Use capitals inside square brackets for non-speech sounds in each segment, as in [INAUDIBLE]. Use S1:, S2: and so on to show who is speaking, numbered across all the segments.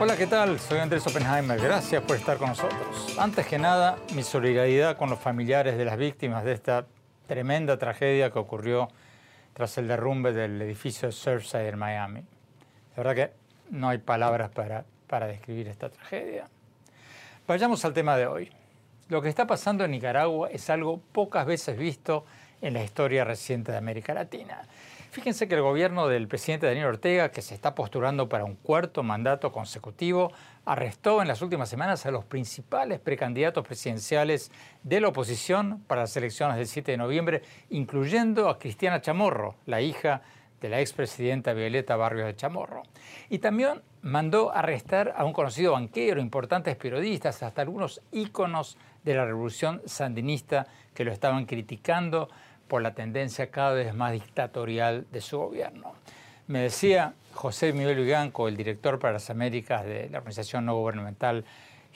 S1: Hola, ¿qué tal? Soy Andrés Oppenheimer. Gracias por estar con nosotros. Antes que nada, mi solidaridad con los familiares de las víctimas de esta tremenda tragedia que ocurrió tras el derrumbe del edificio de Surfside en Miami. La verdad que no hay palabras para, para describir esta tragedia. Vayamos al tema de hoy. Lo que está pasando en Nicaragua es algo pocas veces visto en la historia reciente de América Latina. Fíjense que el gobierno del presidente Daniel Ortega, que se está postulando para un cuarto mandato consecutivo, arrestó en las últimas semanas a los principales precandidatos presidenciales de la oposición para las elecciones del 7 de noviembre, incluyendo a Cristiana Chamorro, la hija de la expresidenta Violeta Barrios de Chamorro. Y también mandó arrestar a un conocido banquero, importantes periodistas, hasta algunos íconos de la revolución sandinista que lo estaban criticando por la tendencia cada vez más dictatorial de su gobierno. Me decía José Miguel Viganco, el director para las Américas de la organización no gubernamental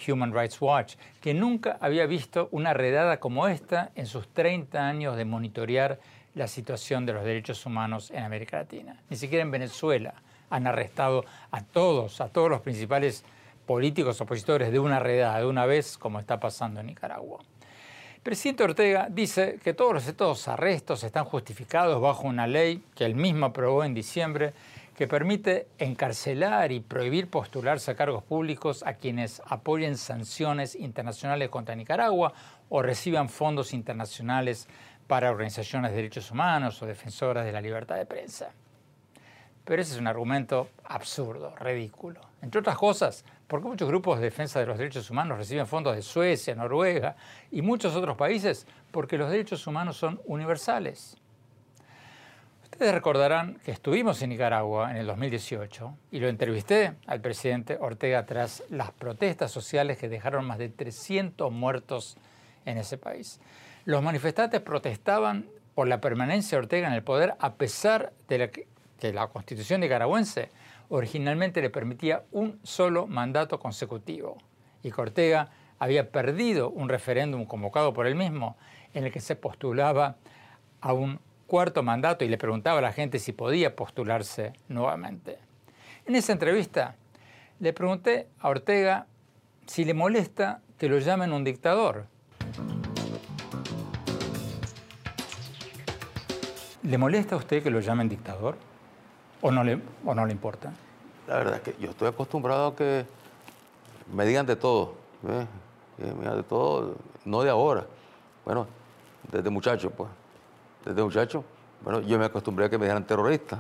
S1: Human Rights Watch, que nunca había visto una redada como esta en sus 30 años de monitorear la situación de los derechos humanos en América Latina. Ni siquiera en Venezuela han arrestado a todos, a todos los principales políticos opositores de una redada, de una vez, como está pasando en Nicaragua. El presidente Ortega dice que todos estos arrestos están justificados bajo una ley que él mismo aprobó en diciembre que permite encarcelar y prohibir postularse a cargos públicos a quienes apoyen sanciones internacionales contra Nicaragua o reciban fondos internacionales para organizaciones de derechos humanos o defensoras de la libertad de prensa. Pero ese es un argumento absurdo, ridículo. Entre otras cosas, porque muchos grupos de defensa de los derechos humanos reciben fondos de Suecia, Noruega y muchos otros países, porque los derechos humanos son universales. Ustedes recordarán que estuvimos en Nicaragua en el 2018 y lo entrevisté al presidente Ortega tras las protestas sociales que dejaron más de 300 muertos en ese país. Los manifestantes protestaban por la permanencia de Ortega en el poder a pesar de la que la constitución nicaragüense originalmente le permitía un solo mandato consecutivo y Cortega había perdido un referéndum convocado por él mismo en el que se postulaba a un cuarto mandato y le preguntaba a la gente si podía postularse nuevamente. En esa entrevista le pregunté a Ortega si le molesta que lo llamen un dictador. ¿Le molesta a usted que lo llamen dictador? ¿O no le, o no le importa?
S2: La verdad es que yo estoy acostumbrado a que me digan de todo. digan de todo, no de ahora. Bueno, desde muchacho, pues. Desde muchacho, bueno, yo me acostumbré a que me dijeran terrorista.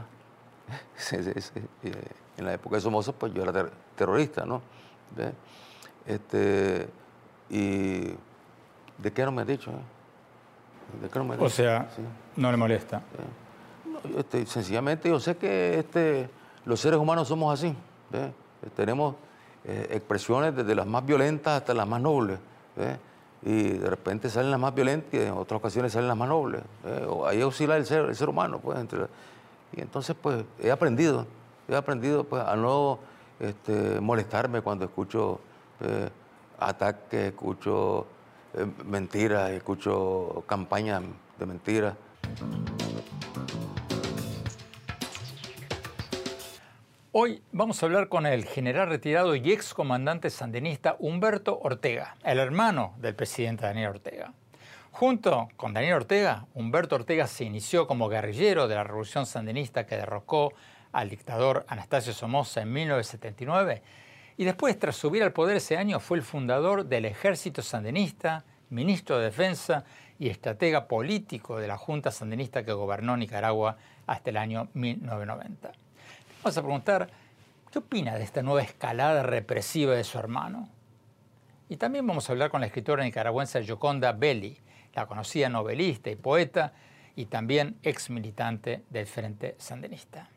S2: [LAUGHS] en la época de Somoza, pues yo era ter- terrorista, ¿no? Este, y ¿de qué no me han dicho? eh? ¿De qué no me han
S1: O
S2: dicho?
S1: sea,
S2: Sí.
S1: no le molesta.
S2: Este, sencillamente yo sé que este, los seres humanos somos así. Eh, Tenemos eh, expresiones desde las más violentas hasta las más nobles. Y de repente salen las más violentas y en otras ocasiones salen las más nobles. ahí oscila el ser, el ser humano. Pues, y entonces pues he aprendido, he aprendido pues, a no este, molestarme cuando escucho ataques, escucho eh, mentiras, escucho campañas de mentiras.
S1: Hoy vamos a hablar con el general retirado y ex comandante sandinista Humberto Ortega, el hermano del presidente Daniel Ortega. Junto con Daniel Ortega, Humberto Ortega se inició como guerrillero de la revolución sandinista que derrocó al dictador Anastasio Somoza en 1979 y después, tras subir al poder ese año, fue el fundador del ejército sandinista, ministro de Defensa y estratega político de la Junta Sandinista que gobernó Nicaragua hasta el año 1990. Vamos a preguntar, ¿qué opina de esta nueva escalada represiva de su hermano? Y también vamos a hablar con la escritora nicaragüense Yoconda Belli, la conocida novelista y poeta y también ex militante del Frente Sandinista.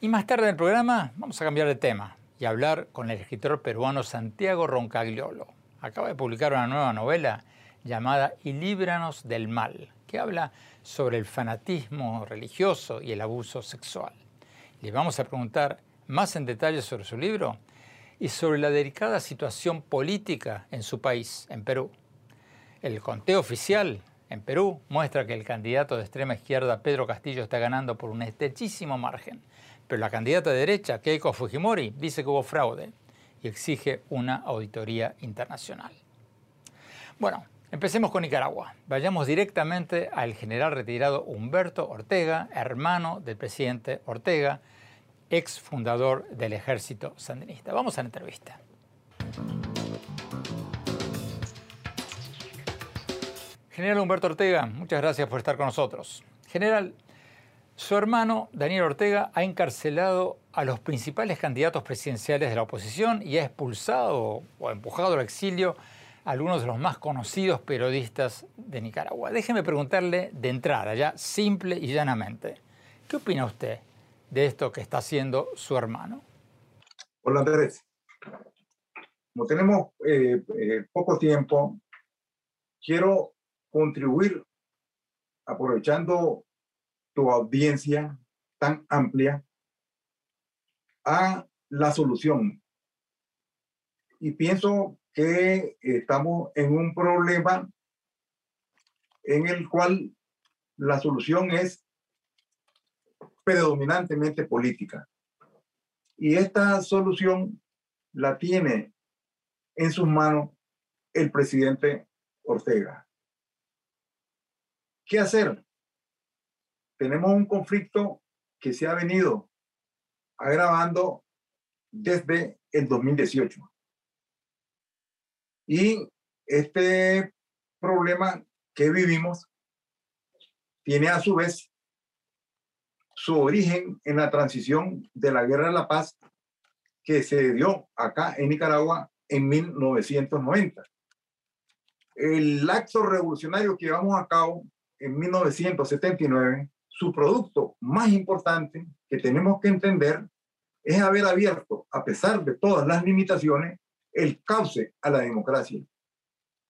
S1: Y más tarde en el programa vamos a cambiar de tema y hablar con el escritor peruano Santiago Roncagliolo. Acaba de publicar una nueva novela llamada Y líbranos del mal, que habla sobre el fanatismo religioso y el abuso sexual. Le vamos a preguntar más en detalle sobre su libro y sobre la delicada situación política en su país, en Perú. El conteo oficial en Perú muestra que el candidato de extrema izquierda, Pedro Castillo, está ganando por un estrechísimo margen pero la candidata de derecha, Keiko Fujimori, dice que hubo fraude y exige una auditoría internacional. Bueno, empecemos con Nicaragua. Vayamos directamente al general retirado Humberto Ortega, hermano del presidente Ortega, ex fundador del ejército sandinista. Vamos a la entrevista. General Humberto Ortega, muchas gracias por estar con nosotros. General, su hermano, Daniel Ortega, ha encarcelado a los principales candidatos presidenciales de la oposición y ha expulsado o empujado al exilio algunos de los más conocidos periodistas de Nicaragua. Déjeme preguntarle de entrada, ya simple y llanamente, ¿qué opina usted de esto que está haciendo su hermano?
S3: Hola Andrés. Como tenemos eh, eh, poco tiempo, quiero contribuir aprovechando tu audiencia tan amplia a la solución. Y pienso que estamos en un problema en el cual la solución es predominantemente política. Y esta solución la tiene en sus manos el presidente Ortega. ¿Qué hacer? tenemos un conflicto que se ha venido agravando desde el 2018. Y este problema que vivimos tiene a su vez su origen en la transición de la Guerra de la Paz que se dio acá en Nicaragua en 1990. El acto revolucionario que llevamos a cabo en 1979 su producto más importante que tenemos que entender es haber abierto, a pesar de todas las limitaciones, el cauce a la democracia.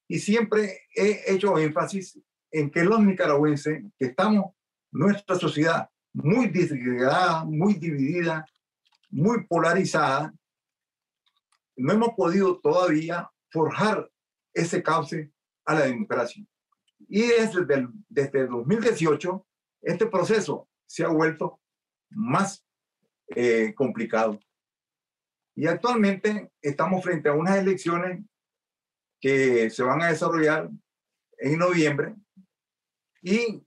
S3: Y siempre he hecho énfasis en que los nicaragüenses, que estamos, nuestra sociedad muy disgregada, muy dividida, muy polarizada, no hemos podido todavía forjar ese cauce a la democracia. Y desde el, desde el 2018 este proceso se ha vuelto más eh, complicado. Y actualmente estamos frente a unas elecciones que se van a desarrollar en noviembre y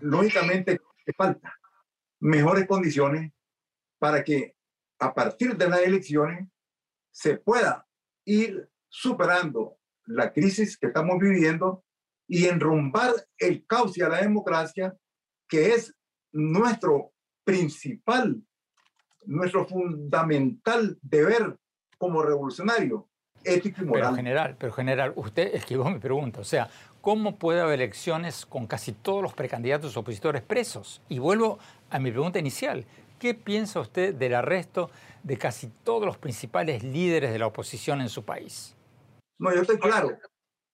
S3: lógicamente falta mejores condiciones para que a partir de las elecciones se pueda ir superando la crisis que estamos viviendo y enrumbar el cauce a la democracia que es nuestro principal, nuestro fundamental deber como revolucionario, ético y moral.
S1: Pero general, pero general, usted esquivó mi pregunta, o sea, ¿cómo puede haber elecciones con casi todos los precandidatos opositores presos? Y vuelvo a mi pregunta inicial, ¿qué piensa usted del arresto de casi todos los principales líderes de la oposición en su país?
S3: No, yo estoy claro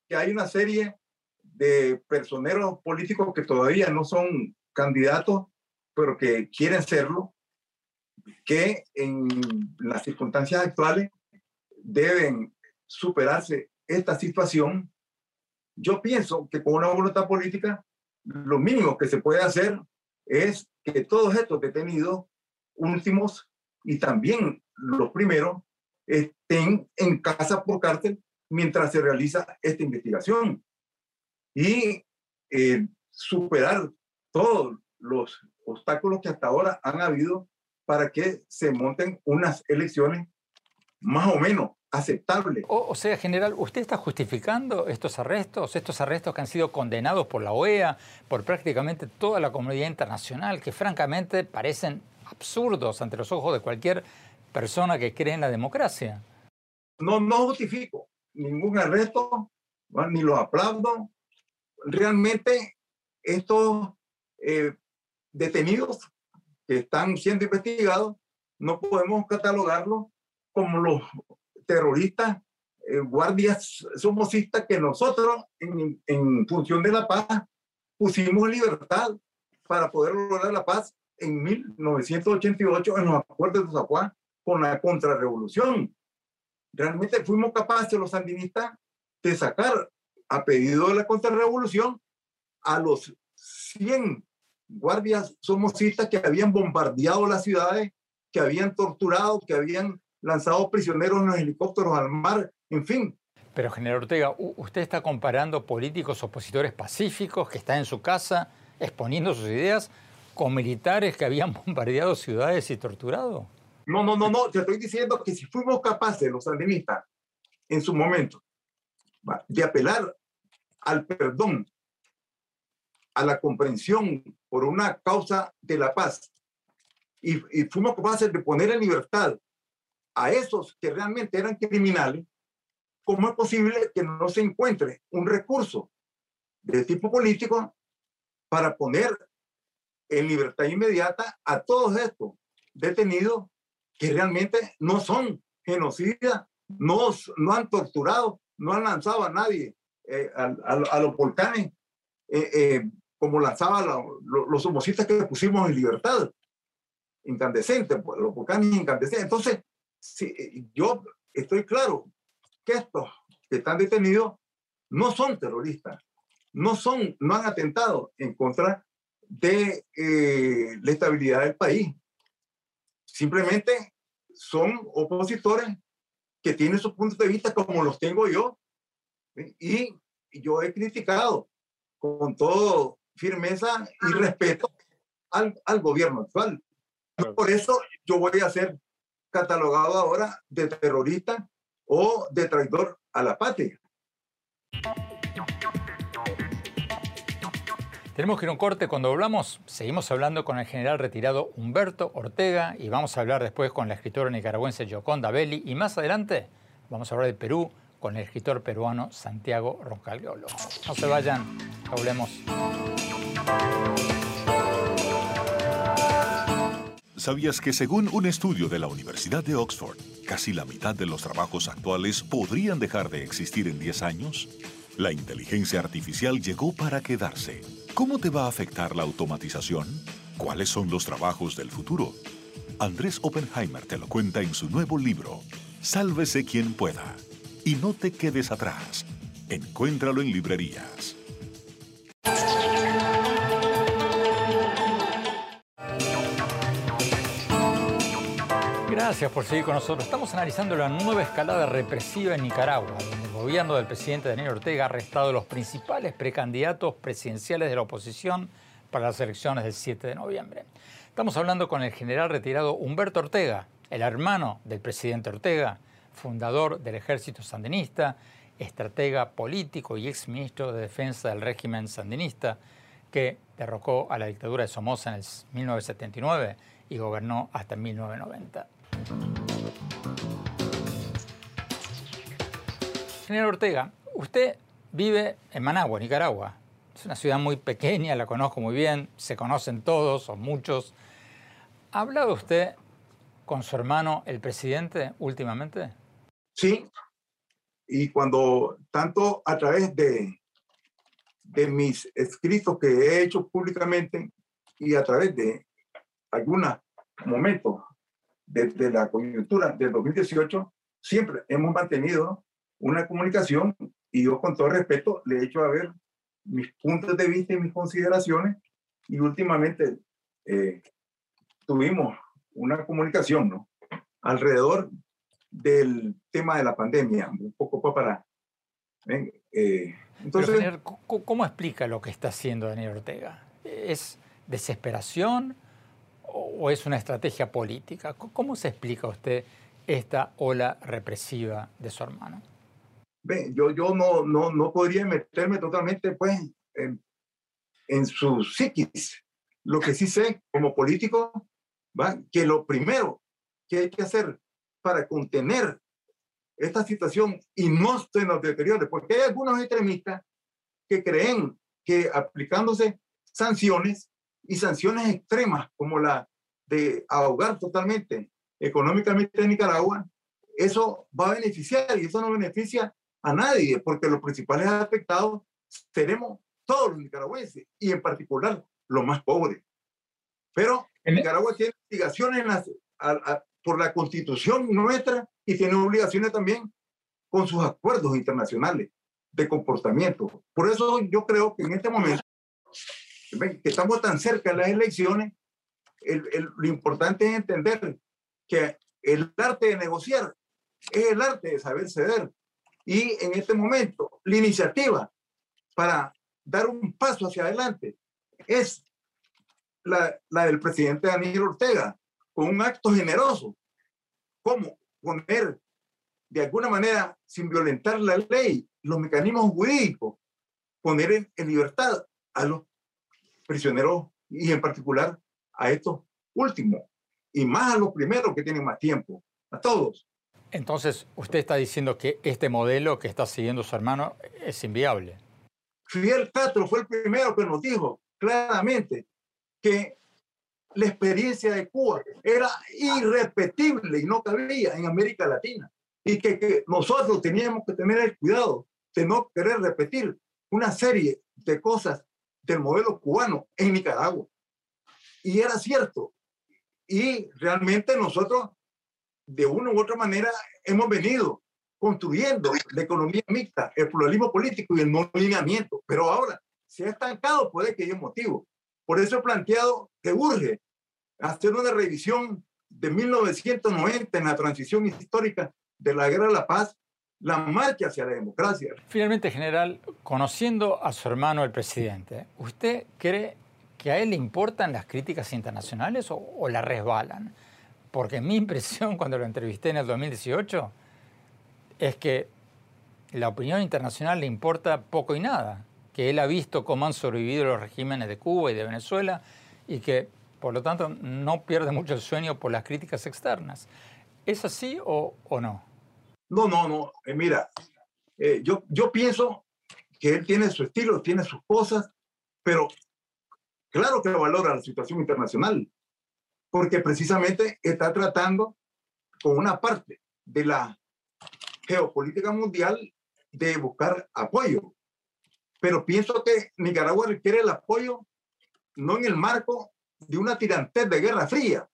S3: que hay una serie de personeros políticos que todavía no son candidatos, pero que quieren serlo, que en las circunstancias actuales deben superarse esta situación. Yo pienso que con una voluntad política, lo mínimo que se puede hacer es que todos estos detenidos últimos y también los primeros estén en casa por cárcel mientras se realiza esta investigación. y eh, superar todos los obstáculos que hasta ahora han habido para que se monten unas elecciones más o menos aceptables.
S1: O, sea, general, ¿usted está justificando estos arrestos, estos arrestos que han sido condenados por la OEA, por prácticamente toda la comunidad internacional, que francamente parecen absurdos ante los ojos de cualquier persona que cree en la democracia?
S3: No, no justifico ningún arresto, ni lo aplaudo. Realmente estos eh, detenidos que están siendo investigados, no podemos catalogarlos como los terroristas, eh, guardias somocistas que nosotros, en, en, función de la paz, pusimos libertad para poder lograr la paz en 1988 en los acuerdos de Zapuán con la contrarrevolución. Realmente fuimos capaces los sandinistas de sacar a pedido de la contrarrevolución a los 100 guardias somocistas que habían bombardeado las ciudades, que habían torturado, que habían lanzado prisioneros en los helicópteros al mar, en fin.
S1: Pero, general Ortega, usted está comparando políticos opositores pacíficos que están en su casa exponiendo sus ideas con militares que habían [LAUGHS] bombardeado ciudades y torturado.
S3: No, no, no, no, te estoy diciendo que si fuimos capaces, los sandinistas, en su momento, de apelar al perdón, a la comprensión por una causa de la paz, y, y fuimos capaces de poner en libertad a esos que realmente eran criminales, ¿cómo es posible que no se encuentre un recurso de tipo político para poner en libertad inmediata a todos estos detenidos que realmente no son genocidas, no, no han torturado, no han lanzado a nadie eh, a, los volcanes eh, eh, como lanzaban los homocitas que pusimos en libertad, incandescentes, pues, los volcanes incandescentes. Entonces, si, yo estoy claro que estos que están detenidos no son terroristas, no, son, no han atentado en contra de la estabilidad del país. Simplemente son opositores que tienen sus puntos de vista como los tengo yo. Y yo he criticado con todo firmeza y respeto al, al gobierno actual. Por eso yo voy a ser catalogado ahora de terrorista o de traidor a la patria.
S1: Tenemos que ir a un corte. Cuando hablamos, seguimos hablando con el general retirado Humberto Ortega y vamos a hablar después con la escritora nicaragüense Gioconda Belli y más adelante vamos a hablar de Perú con el escritor peruano Santiago Roncalgiolo. No se vayan, hablemos.
S4: ¿Sabías que según un estudio de la Universidad de Oxford, casi la mitad de los trabajos actuales podrían dejar de existir en 10 años? La inteligencia artificial llegó para quedarse ¿Cómo te va a afectar la automatización? ¿Cuáles son los trabajos del futuro? Andrés Oppenheimer te lo cuenta en su nuevo libro, Sálvese quien pueda. Y no te quedes atrás. Encuéntralo en librerías.
S1: Gracias por seguir con nosotros. Estamos analizando la nueva escalada represiva en Nicaragua, donde el gobierno del presidente Daniel Ortega ha arrestado a los principales precandidatos presidenciales de la oposición para las elecciones del 7 de noviembre. Estamos hablando con el general retirado Humberto Ortega, el hermano del presidente Ortega, fundador del ejército sandinista, estratega político y exministro de defensa del régimen sandinista, que derrocó a la dictadura de Somoza en el 1979 y gobernó hasta 1990. Señor Ortega, usted vive en Managua, Nicaragua. Es una ciudad muy pequeña, la conozco muy bien, se conocen todos o muchos. ¿Ha hablado usted con su hermano, el presidente, últimamente?
S3: Sí, y cuando tanto a través de, de mis escritos que he hecho públicamente y a través de algunos momentos desde la coyuntura del 2018, siempre hemos mantenido una comunicación y yo con todo respeto le he hecho a ver mis puntos de vista y mis consideraciones y últimamente eh, tuvimos una comunicación ¿no? alrededor del tema de la pandemia, un poco para
S1: Eh, entonces, ¿cómo explica lo que está haciendo Daniel Ortega? ¿Es desesperación o es una estrategia política? ¿Cómo se explica usted esta ola represiva de su hermano?
S3: yo, yo no, no, no podría meterme totalmente pues, en, en su psiquis. Lo que sí sé como político, ¿va? que lo primero que hay que hacer para contener esta situación y no se nos deteriore, porque hay algunos extremistas que creen que aplicándose sanciones y sanciones extremas como la de ahogar totalmente económicamente a Nicaragua, eso va a beneficiar y eso no beneficia a nadie, porque los principales afectados seremos todos los nicaragüenses y en particular los más pobres. Pero Nicaragua tiene obligaciones por la constitución nuestra y tiene obligaciones también con sus acuerdos internacionales de comportamiento. Por eso yo creo que en este momento, que estamos tan cerca de las elecciones, lo importante es entender que el arte de negociar es el arte de saber ceder. Y en este momento, la iniciativa para dar un paso hacia adelante es la, la del presidente Daniel Ortega, con un acto generoso, como poner de alguna manera, sin violentar la ley, los mecanismos jurídicos, poner en, en libertad a los prisioneros y en particular a estos últimos y más a los primeros que tienen más tiempo, a todos.
S1: Entonces, usted está diciendo que este modelo que está siguiendo su hermano es inviable.
S3: Fidel Castro fue el primero que nos dijo claramente que la experiencia de Cuba era irrepetible y no cabía en América Latina y que, que nosotros teníamos que tener el cuidado de no querer repetir una serie de cosas del modelo cubano en Nicaragua. Y era cierto, y realmente nosotros, de una u otra manera, hemos venido construyendo la economía mixta, el pluralismo político y el no alineamiento. Pero ahora se ha estancado, que haya motivo. Por eso he planteado que urge hacer una revisión de 1990 en la transición histórica de la guerra de la paz, la marcha hacia la democracia.
S1: Finalmente, general, conociendo a su hermano el presidente, ¿usted cree que a él le importan las críticas internacionales o, la resbalan. Porque mi [LAUGHS] impresión cuando lo entrevisté en el 2018 es que la opinión internacional le importa poco y nada, que él ha visto cómo han sobrevivido los regímenes de Cuba y de Venezuela y que por lo tanto no pierde mucho el sueño por las críticas externas. ¿Es así o, no?
S3: No, no, no. Eh, mira, eh, yo, yo pienso que él tiene su estilo, tiene sus cosas, pero Claro que valora la situación internacional, porque precisamente está tratando con una parte de la geopolítica mundial de buscar apoyo. Pero pienso que Nicaragua requiere el apoyo no en el marco de una tirantez de guerra fría.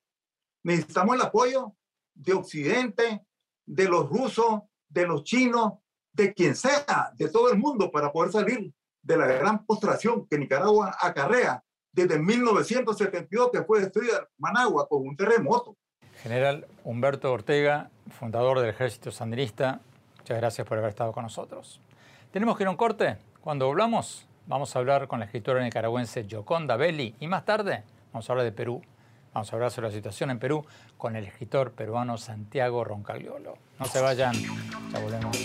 S3: Necesitamos el apoyo de Occidente, de los rusos, de los chinos, de quien sea, de todo el mundo, para poder salir de la gran postración que Nicaragua acarrea desde 1972 que fue destruida Managua con un terremoto.
S1: General Humberto Ortega, fundador del Ejército Sandinista, muchas gracias por haber estado con nosotros. Tenemos que ir a un corte. Cuando volvamos, vamos a hablar con la escritora nicaragüense Gioconda Belli y más tarde vamos a hablar de Perú. Vamos a hablar sobre la situación en Perú con el escritor peruano Santiago Roncagliolo. No se vayan, ya volvemos.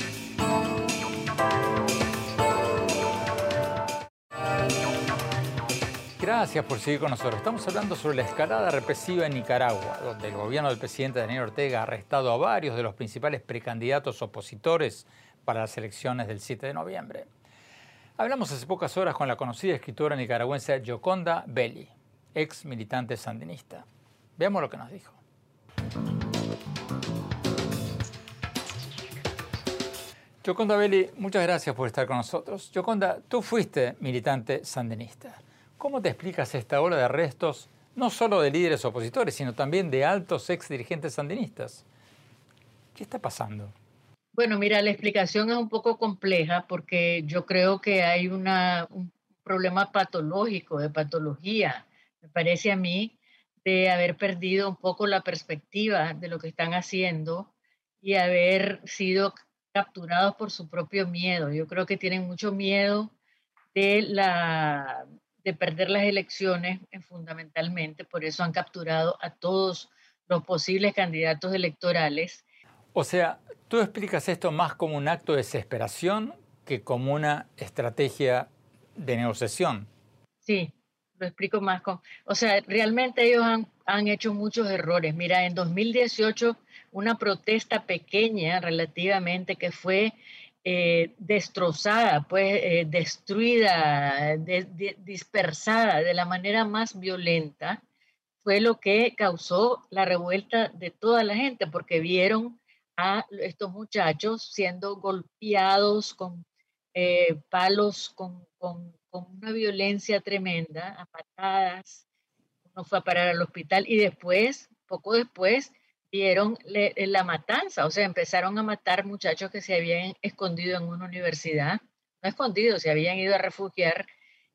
S1: Gracias por seguir con nosotros. Estamos hablando sobre la escalada represiva en Nicaragua, donde el gobierno del presidente Daniel Ortega ha arrestado a varios de los principales precandidatos opositores para las elecciones del 7 de noviembre. Hablamos hace pocas horas con la conocida escritora nicaragüense Gioconda Belli, ex militante sandinista. Veamos lo que nos dijo. Gioconda Belli, muchas gracias por estar con nosotros. Gioconda, tú fuiste militante sandinista. ¿Cómo te explicas esta ola de arrestos, no solo de líderes opositores, sino también de altos ex dirigentes sandinistas? ¿Qué está pasando?
S5: Bueno, mira, la explicación es un poco compleja porque yo creo que hay un problema patológico, de patología, me parece a mí, de haber perdido un poco la perspectiva de lo que están haciendo y haber sido capturados por su propio miedo. Yo creo que tienen mucho miedo de, la, de perder las elecciones eh, fundamentalmente, por eso han capturado a todos los posibles candidatos electorales.
S1: O sea, tú explicas esto más como un acto de desesperación que como una estrategia de negociación.
S5: Sí, lo explico más con... O sea, realmente ellos han, han hecho muchos errores. Mira, en 2018 una protesta pequeña relativamente que fue eh, destrozada, pues eh, destruida, dispersada de la manera más violenta, fue lo que causó la revuelta de toda la gente, porque vieron a estos muchachos siendo golpeados con eh, palos, con, con, una violencia tremenda, a patadas. Uno fue a parar al hospital y después, poco después, vieron eh, la matanza, o sea, empezaron a matar muchachos que se habían escondido en una universidad, no escondidos, se habían ido a refugiar,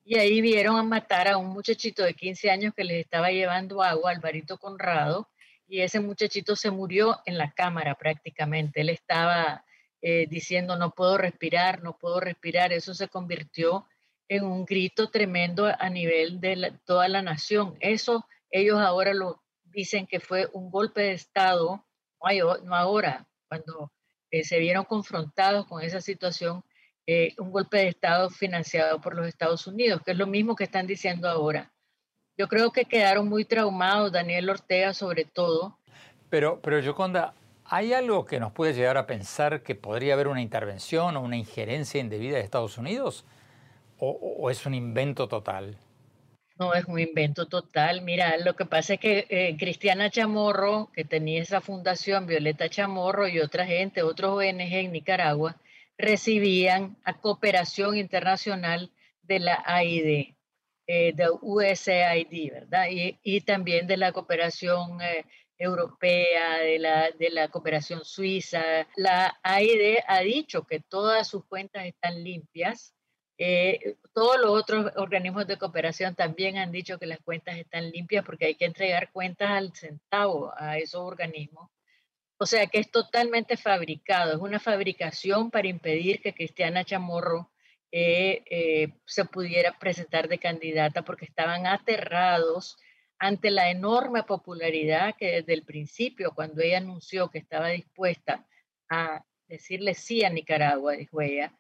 S5: y ahí vieron a matar a un muchachito de 15 años que les estaba llevando agua, Alvarito Conrado, y ese muchachito se murió en la cámara prácticamente, él estaba eh, diciendo no puedo respirar, no puedo respirar, eso se convirtió en un grito tremendo a nivel de toda la nación, eso ellos ahora lo dicen que fue un golpe de Estado, no, ahora, cuando eh, se vieron confrontados con esa situación, eh, un golpe de Estado financiado por los Estados Unidos, que es lo mismo que están diciendo ahora. Yo creo que quedaron muy traumados, Daniel Ortega sobre todo.
S1: Pero, pero Yoconda, ¿hay algo que nos puede llegar a pensar que podría haber una intervención o una injerencia indebida de Estados Unidos? o es un invento total?
S5: No, es un invento total. Mira, lo que pasa es que eh, Cristiana Chamorro, que tenía esa fundación, Violeta Chamorro y otra gente, otros ONG en Nicaragua, recibían a cooperación internacional de la AID, eh, de USAID, ¿verdad? Y, también de la cooperación eh, europea, de la, de la cooperación suiza. La AID ha dicho que todas sus cuentas están limpias eh, todos los otros organismos de cooperación también han dicho que las cuentas están limpias porque hay que entregar cuentas al centavo a esos organismos. O sea que es totalmente fabricado, es una fabricación para impedir que Cristiana Chamorro eh, eh, se pudiera presentar de candidata porque estaban aterrados ante la enorme popularidad que desde el principio, cuando ella anunció que estaba dispuesta a decirle sí a Nicaragua, dijo ella,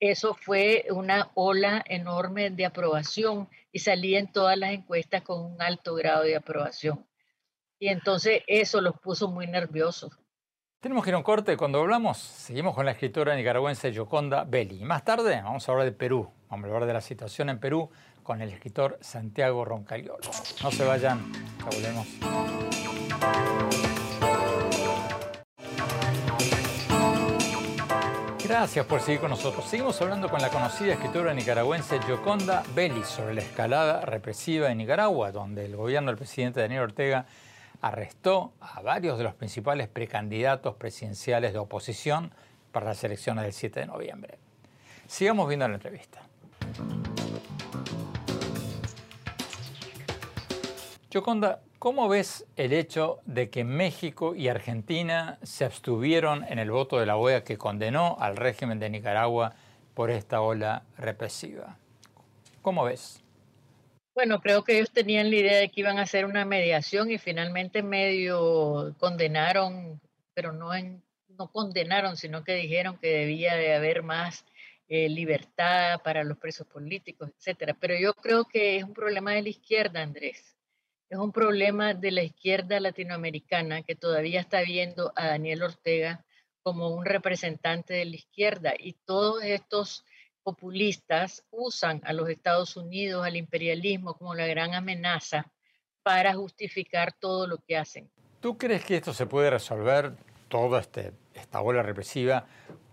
S5: eso fue una ola enorme de aprobación y salía en todas las encuestas con un alto grado de aprobación. Y entonces eso los puso muy nerviosos.
S1: Tenemos que ir a un corte. Cuando hablamos, seguimos con la escritora nicaragüense Yoconda Belli. Y más tarde vamos a hablar de Perú. Vamos a hablar de la situación en Perú con el escritor Santiago Roncaliolo. No se vayan, ya volvemos. Gracias por seguir con nosotros. Seguimos hablando con la conocida escritora nicaragüense Gioconda Belli sobre la escalada represiva en Nicaragua, donde el gobierno del presidente Daniel Ortega arrestó a varios de los principales precandidatos presidenciales de oposición para las elecciones del 7 de noviembre. Sigamos viendo la entrevista. Gioconda, ¿Cómo ves el hecho de que México y Argentina se abstuvieron en el voto de la OEA que condenó al régimen de Nicaragua por esta ola represiva? ¿Cómo ves?
S5: Bueno, creo que ellos tenían la idea de que iban a hacer una mediación y finalmente medio condenaron, pero no, no condenaron, sino que dijeron que debía de haber más eh, libertad para los presos políticos, etcétera. Pero yo creo que es un problema de la izquierda, Andrés es un problema de la izquierda latinoamericana que todavía está viendo a Daniel Ortega como un representante de la izquierda y todos estos populistas usan a los Estados Unidos, al imperialismo como la gran amenaza para justificar todo lo que hacen.
S1: ¿Tú crees que esto se puede resolver, toda este, esta ola represiva,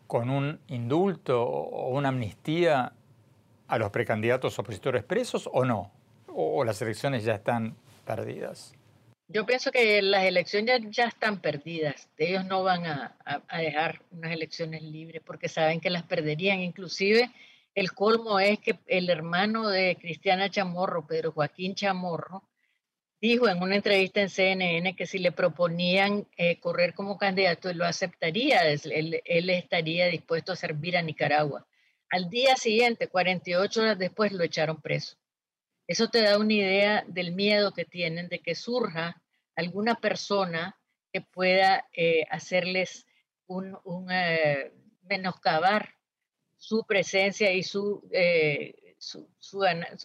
S1: con un indulto o una amnistía a los precandidatos opositores presos o no? ¿O las elecciones ya están perdidas?
S5: Yo pienso que las elecciones ya, están perdidas. Ellos no van a, dejar unas elecciones libres porque saben que las perderían. Inclusive el colmo es que el hermano de Cristiana Chamorro, Pedro Joaquín Chamorro, dijo en una entrevista en CNN que si le proponían eh, correr como candidato, él lo aceptaría, él, él, estaría dispuesto a servir a Nicaragua. Al día siguiente, 48 horas después, lo echaron preso. Eso te da una idea del miedo que tienen de que surja alguna persona que pueda eh, hacerles un, eh, menoscabar su presencia y su, su,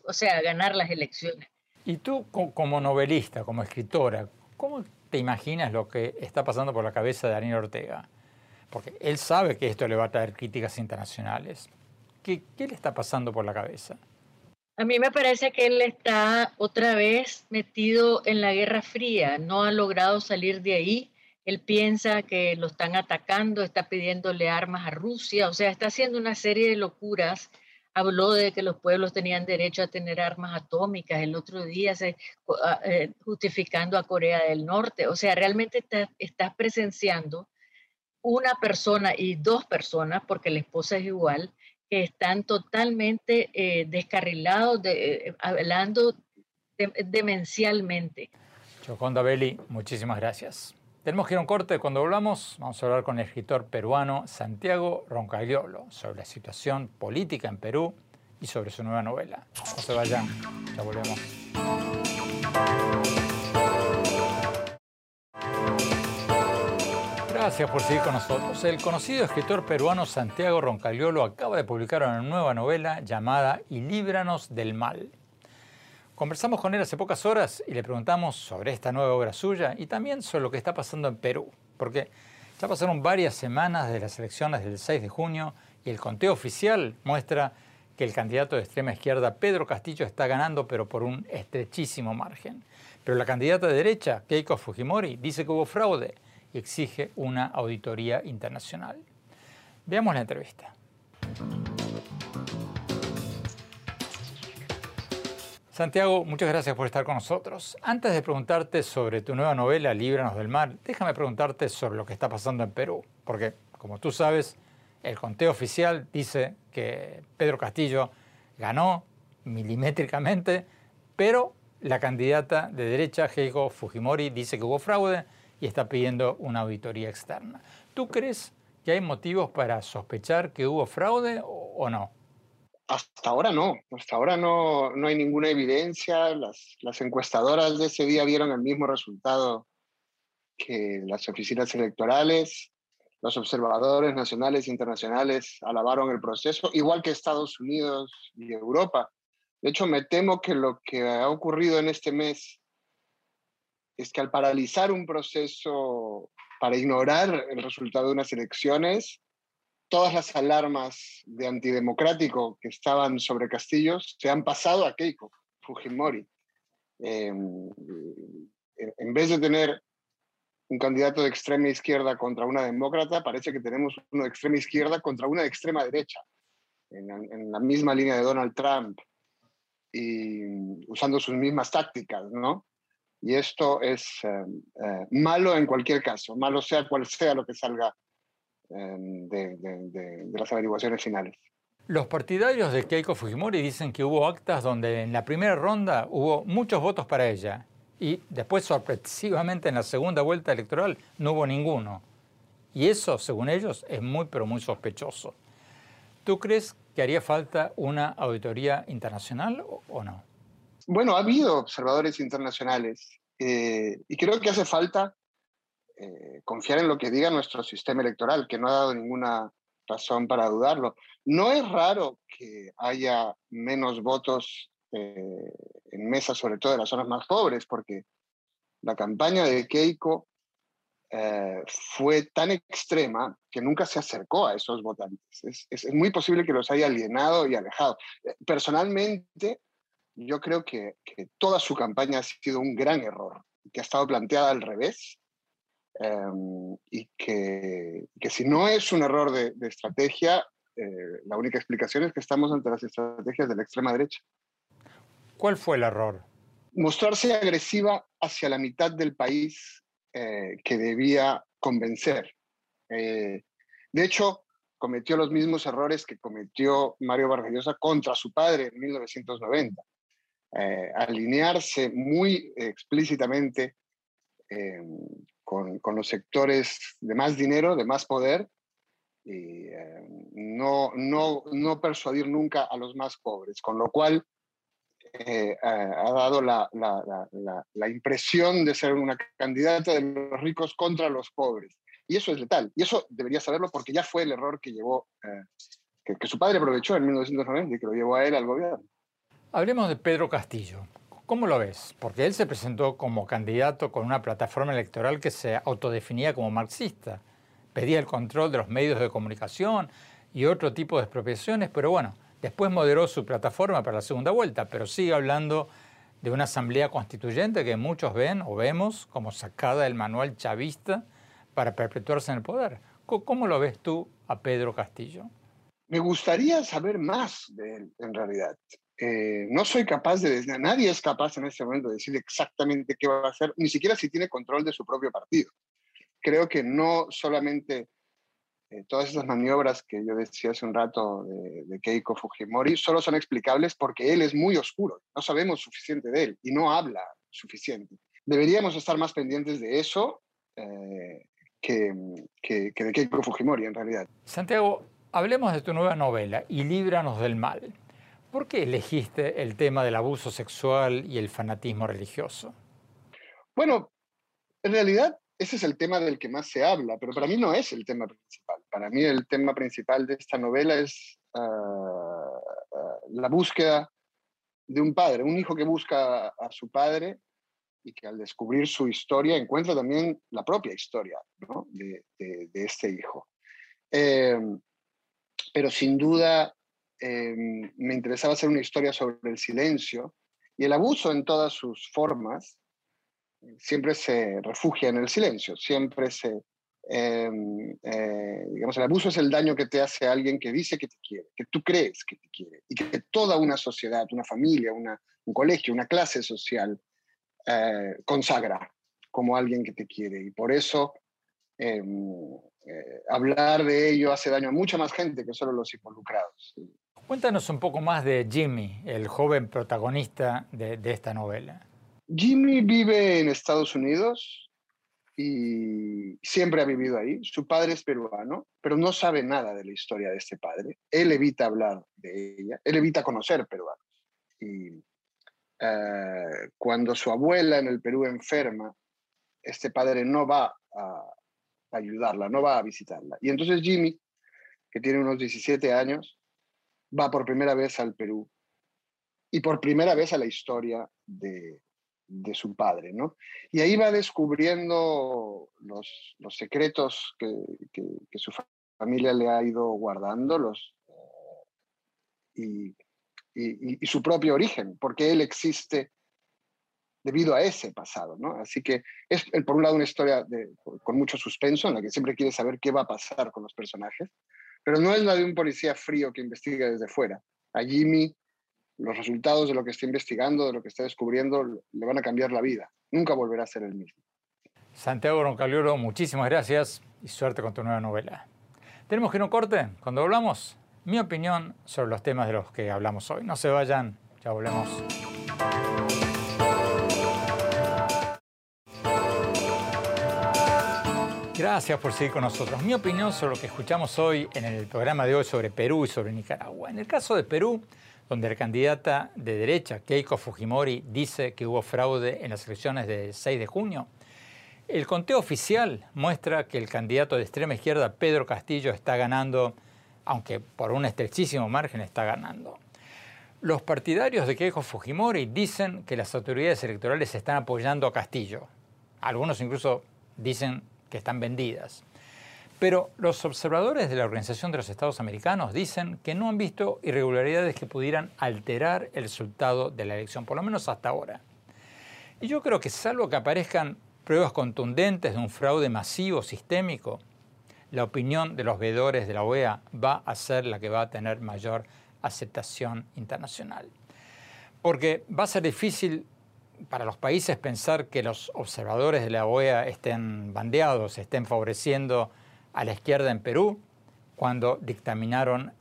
S5: o sea, ganar las elecciones.
S1: Y tú como novelista, como escritora, ¿cómo te imaginas lo que está pasando por la cabeza de Daniel Ortega? Porque él sabe que esto le va a traer críticas internacionales. ¿Qué, qué le está pasando por la cabeza?
S5: A mí me parece que él está otra vez metido en la Guerra Fría, no ha logrado salir de ahí. Él piensa que lo están atacando, está pidiéndole armas a Rusia, o sea, está haciendo una serie de locuras habló de que los pueblos tenían derecho a tener armas atómicas, el otro día ah, eh, justificando a Corea del Norte. O sea, realmente estás presenciando una persona y dos personas, porque la esposa es igual, que están totalmente eh, descarrilados, de, eh, hablando demencialmente.
S1: Choconda Belli, muchísimas gracias. Tenemos que ir a un corte. Cuando volvamos, vamos a hablar con el escritor peruano Santiago Roncagliolo sobre la situación política en Perú y sobre su nueva novela. No se vayan, ya volvemos. Gracias por seguir con nosotros. El conocido escritor peruano Santiago Roncagliolo acaba de publicar una nueva novela llamada Y líbranos del mal. Conversamos con él hace pocas horas y le preguntamos sobre esta nueva obra suya y también sobre lo que está pasando en Perú, porque ya pasaron varias semanas de las elecciones del 6 de junio y el conteo oficial muestra que el candidato de extrema izquierda, Pedro Castillo, está ganando, pero por un estrechísimo margen. Pero la candidata de derecha, Keiko Fujimori, dice que hubo fraude y exige una auditoría internacional. Veamos la entrevista. Santiago, muchas gracias por estar con nosotros. Antes de preguntarte sobre tu nueva novela, Líbranos del Mar, déjame preguntarte sobre lo que está pasando en Perú, porque como tú sabes, el conteo oficial dice que Pedro Castillo ganó milimétricamente, pero la candidata de derecha, Keiko Fujimori, dice que hubo fraude y está pidiendo una auditoría externa. ¿Tú crees que hay motivos para sospechar que hubo fraude o no?
S6: Hasta ahora no, hasta ahora no, no hay ninguna evidencia. Las, las encuestadoras de ese día vieron el mismo resultado que las oficinas electorales. Los observadores nacionales e internacionales alabaron el proceso, igual que Estados Unidos y Europa. De hecho, me temo que lo que ha ocurrido en este mes es que al paralizar un proceso para ignorar el resultado de unas elecciones, todas las alarmas de antidemocrático que estaban sobre Castillos se han pasado a Keiko Fujimori. Em, en vez de tener un candidato de extrema izquierda contra una demócrata, parece que tenemos uno de extrema izquierda contra una de extrema derecha, en, la misma línea de Donald Trump y usando sus mismas tácticas, ¿no? Y esto es em, eh, malo en cualquier caso, malo sea cual sea lo que salga Em, de, las averiguaciones finales.
S1: Los partidarios de Keiko Fujimori dicen que hubo actas donde en la primera ronda hubo muchos votos para ella y después sorpresivamente en la segunda vuelta electoral no hubo ninguno. Y eso, según ellos, es muy pero muy sospechoso. ¿Tú crees que haría falta una auditoría internacional o, no?
S6: Bueno, ha habido observadores internacionales eh, y creo que hace falta eh, confiar en lo que diga nuestro sistema electoral, que no ha dado ninguna razón para dudarlo. No es raro que haya menos votos eh, en mesas, sobre todo en las zonas más pobres, porque la campaña de Keiko eh, fue tan extrema que nunca se acercó a esos votantes. Es, muy posible que los haya alienado y alejado. Personalmente, yo creo que, que toda su campaña ha sido un gran error, que ha estado planteada al revés Em, y que, que, si no es un error de, estrategia, eh, la única explicación es que estamos ante las estrategias de la extrema derecha.
S1: ¿Cuál fue el error?
S6: Mostrarse agresiva hacia la mitad del país eh, que debía convencer. Eh, de hecho, cometió los mismos errores que cometió Mario Vargas Llosa contra su padre en 1990. Eh, alinearse muy explícitamente con, con, los sectores de más dinero, de más poder, y no, no, no persuadir nunca a los más pobres, con lo cual eh, ha dado la, la, la, impresión de ser una candidata de los ricos contra los pobres. Y eso es letal. Y eso debería saberlo porque ya fue el error que llevó, eh, que, su padre aprovechó en 1990 y que lo llevó a él al gobierno.
S1: Hablemos de Pedro Castillo. ¿Cómo lo ves? Porque él se presentó como candidato con una plataforma electoral que se autodefinía como marxista. Pedía el control de los medios de comunicación y otro tipo de expropiaciones, pero bueno, Después moderó su plataforma para la segunda vuelta, pero sigue hablando de una asamblea constituyente que muchos ven o vemos como sacada del manual chavista para perpetuarse en el poder. ¿Cómo lo ves tú a Pedro Castillo?
S6: Me gustaría saber más de él, en realidad. Eh, no soy capaz de nadie es capaz en este momento de decir exactamente qué va a hacer, ni siquiera si tiene control de su propio partido. Creo que no solamente eh, todas esas maniobras que yo decía hace un rato de, Keiko Fujimori solo son explicables porque él es muy oscuro, no sabemos suficiente de él y no habla suficiente. Deberíamos estar más pendientes de eso eh, que, que, que de Keiko Fujimori en realidad.
S1: Santiago, hablemos de tu nueva novela y líbranos del mal. ¿Por qué elegiste el tema del abuso sexual y el fanatismo religioso?
S6: Bueno, en realidad ese es el tema del que más se habla, pero para mí no es el tema principal. Para mí el tema principal de esta novela es ah, ah, la búsqueda de un padre, un hijo que busca a su padre y que al descubrir su historia encuentra también la propia historia de, este hijo. Em, pero sin duda em, me interesaba hacer una historia sobre el silencio y el abuso en todas sus formas siempre se refugia en el silencio, siempre se, em, eh, digamos, el abuso es el daño que te hace alguien que dice que te quiere, que tú crees que te quiere, y que toda una sociedad, una familia, un colegio, una clase social eh, consagra como alguien que te quiere. Y por eso em, eh, hablar de ello hace daño a mucha más gente que solo los involucrados.
S1: Cuéntanos un poco más de Jimmy, el joven protagonista de esta novela.
S6: Jimmy vive en Estados Unidos y siempre ha vivido ahí. Su padre es peruano, pero no sabe nada de la historia de este padre. Él evita hablar de ella, él evita conocer peruanos. Y eh, cuando su abuela en el Perú enferma, este padre no va a ayudarla, no va a visitarla. Y entonces Jimmy, que tiene unos 17 años, va por primera vez al Perú y por primera vez a la historia de, de su padre, ¿no? Y ahí va descubriendo los, los secretos que, que, su familia le ha ido guardando los, y, y, su propio origen, porque él existe debido a ese pasado, ¿no? Así que es, por un lado, una historia con mucho suspenso, en la que siempre quiere saber qué va a pasar con los personajes, pero no es la de un policía frío que investiga desde fuera. A Jimmy los resultados de lo que está investigando, de lo que está descubriendo, le van a cambiar la vida. Nunca volverá a ser el mismo.
S1: Santiago Roncalioro, muchísimas gracias y suerte con tu nueva novela. Tenemos que no corte. Cuando hablamos, mi opinión sobre los temas de los que hablamos hoy. No se vayan, ya volvemos. Gracias por seguir con nosotros. Mi opinión sobre lo que escuchamos hoy en el programa de hoy sobre Perú y sobre Nicaragua. En el caso de Perú, donde la candidata de derecha, Keiko Fujimori, dice que hubo fraude en las elecciones del 6 de junio. El conteo oficial muestra que el candidato de extrema izquierda, Pedro Castillo, está ganando, aunque por un estrechísimo margen está ganando. Los partidarios de Keiko Fujimori dicen que las autoridades electorales están apoyando a Castillo. Algunos incluso dicen que están vendidas. Pero los observadores de la Organización de los Estados Americanos dicen que no han visto irregularidades que pudieran alterar el resultado de la elección, por lo menos hasta ahora. Y yo creo que salvo que aparezcan pruebas contundentes de un fraude masivo, sistémico, la opinión de los veedores de la OEA va a ser la que va a tener mayor aceptación internacional. Porque va a ser difícil para los países pensar que los observadores de la OEA estén bandeados, estén favoreciendo a la izquierda en Perú cuando dictaminaron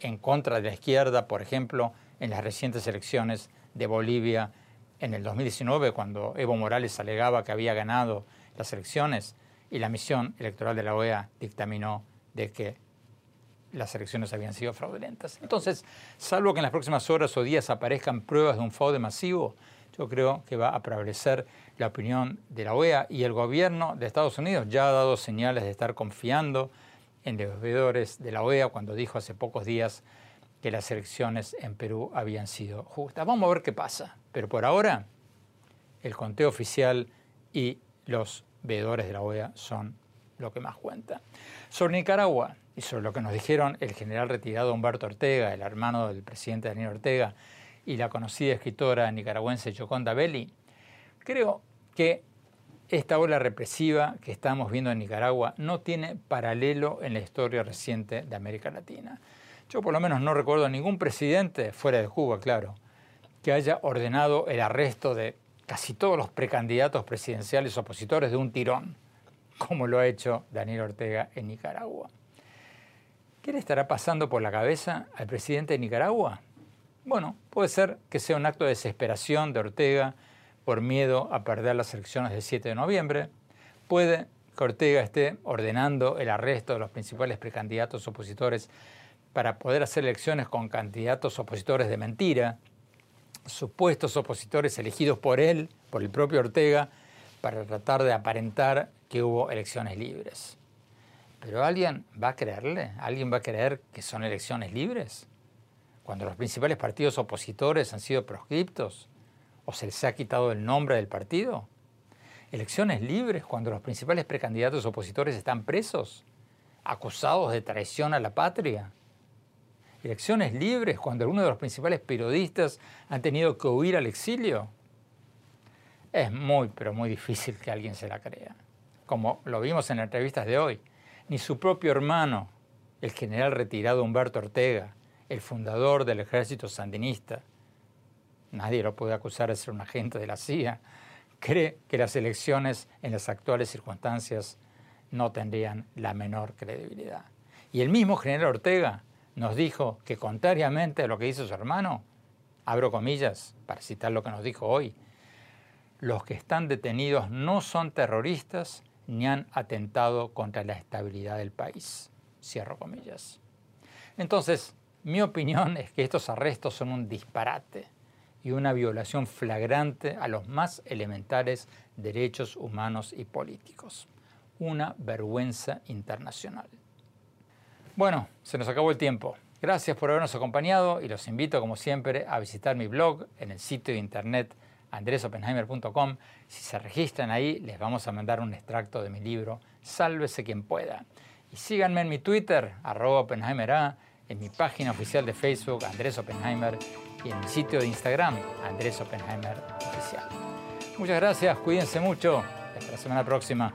S1: en contra de la izquierda, por ejemplo, en las recientes elecciones de Bolivia en el 2019, cuando Evo Morales alegaba que había ganado las elecciones y la misión electoral de la OEA dictaminó de que las elecciones habían sido fraudulentas. Entonces, salvo que en las próximas horas o días aparezcan pruebas de un fraude masivo, yo creo que va a prevalecer la opinión de la OEA y el gobierno de Estados Unidos ya ha dado señales de estar confiando en los veedores de la OEA cuando dijo hace pocos días que las elecciones en Perú habían sido justas. Vamos a ver qué pasa, pero por ahora el conteo oficial y los veedores de la OEA son lo que más cuenta. Sobre Nicaragua y sobre lo que nos dijeron el general retirado Humberto Ortega, el hermano del presidente Daniel Ortega, y la conocida escritora nicaragüense Choconda Belli, creo que esta ola represiva que estamos viendo en Nicaragua no tiene paralelo en la historia reciente de América Latina. Yo por lo menos no recuerdo ningún presidente, fuera de Cuba, claro, que haya ordenado el arresto de casi todos los precandidatos presidenciales opositores de un tirón, como lo ha hecho Daniel Ortega en Nicaragua. ¿Qué le estará pasando por la cabeza al presidente de Nicaragua? Bueno, puede ser que sea un acto de desesperación de Ortega por miedo a perder las elecciones del 7 de noviembre. Puede que Ortega esté ordenando el arresto de los principales precandidatos opositores para poder hacer elecciones con candidatos opositores de mentira, supuestos opositores elegidos por él, por el propio Ortega, para tratar de aparentar que hubo elecciones libres. Pero alguien va a creerle, alguien va a creer que son elecciones libres, cuando los principales partidos opositores han sido proscriptos o se les ha quitado el nombre del partido. Elecciones libres cuando los principales precandidatos opositores están presos, acusados de traición a la patria elecciones libres cuando algunos de los principales periodistas han tenido que huir al exilio? Es muy, pero muy difícil que alguien se la crea. Como lo vimos en las entrevistas de hoy, ni su propio hermano, el general retirado Humberto Ortega, el fundador del ejército sandinista, nadie lo puede acusar de ser un agente de la CIA, cree que las elecciones en las actuales circunstancias no tendrían la menor credibilidad. Y el mismo general Ortega nos dijo que contrariamente a lo que hizo su hermano, abro comillas para citar lo que nos dijo hoy, los que están detenidos no son terroristas ni han atentado contra la estabilidad del país. Cierro comillas. Entonces, mi opinión es que estos arrestos son un disparate y una violación flagrante a los más elementales derechos humanos y políticos. Una vergüenza internacional. Bueno, se nos acabó el tiempo. Gracias por habernos acompañado y los invito, como siempre, a visitar mi blog en el sitio de internet andresopenheimer.com. Si se registran ahí, les vamos a mandar un extracto de mi libro, Sálvese quien pueda. Y síganme en mi Twitter, arroba en mi página oficial de Facebook, Andrés Oppenheimer, y en mi sitio de Instagram, Andrés Oppenheimer Oficial. Muchas gracias, cuídense mucho. Hasta la semana próxima.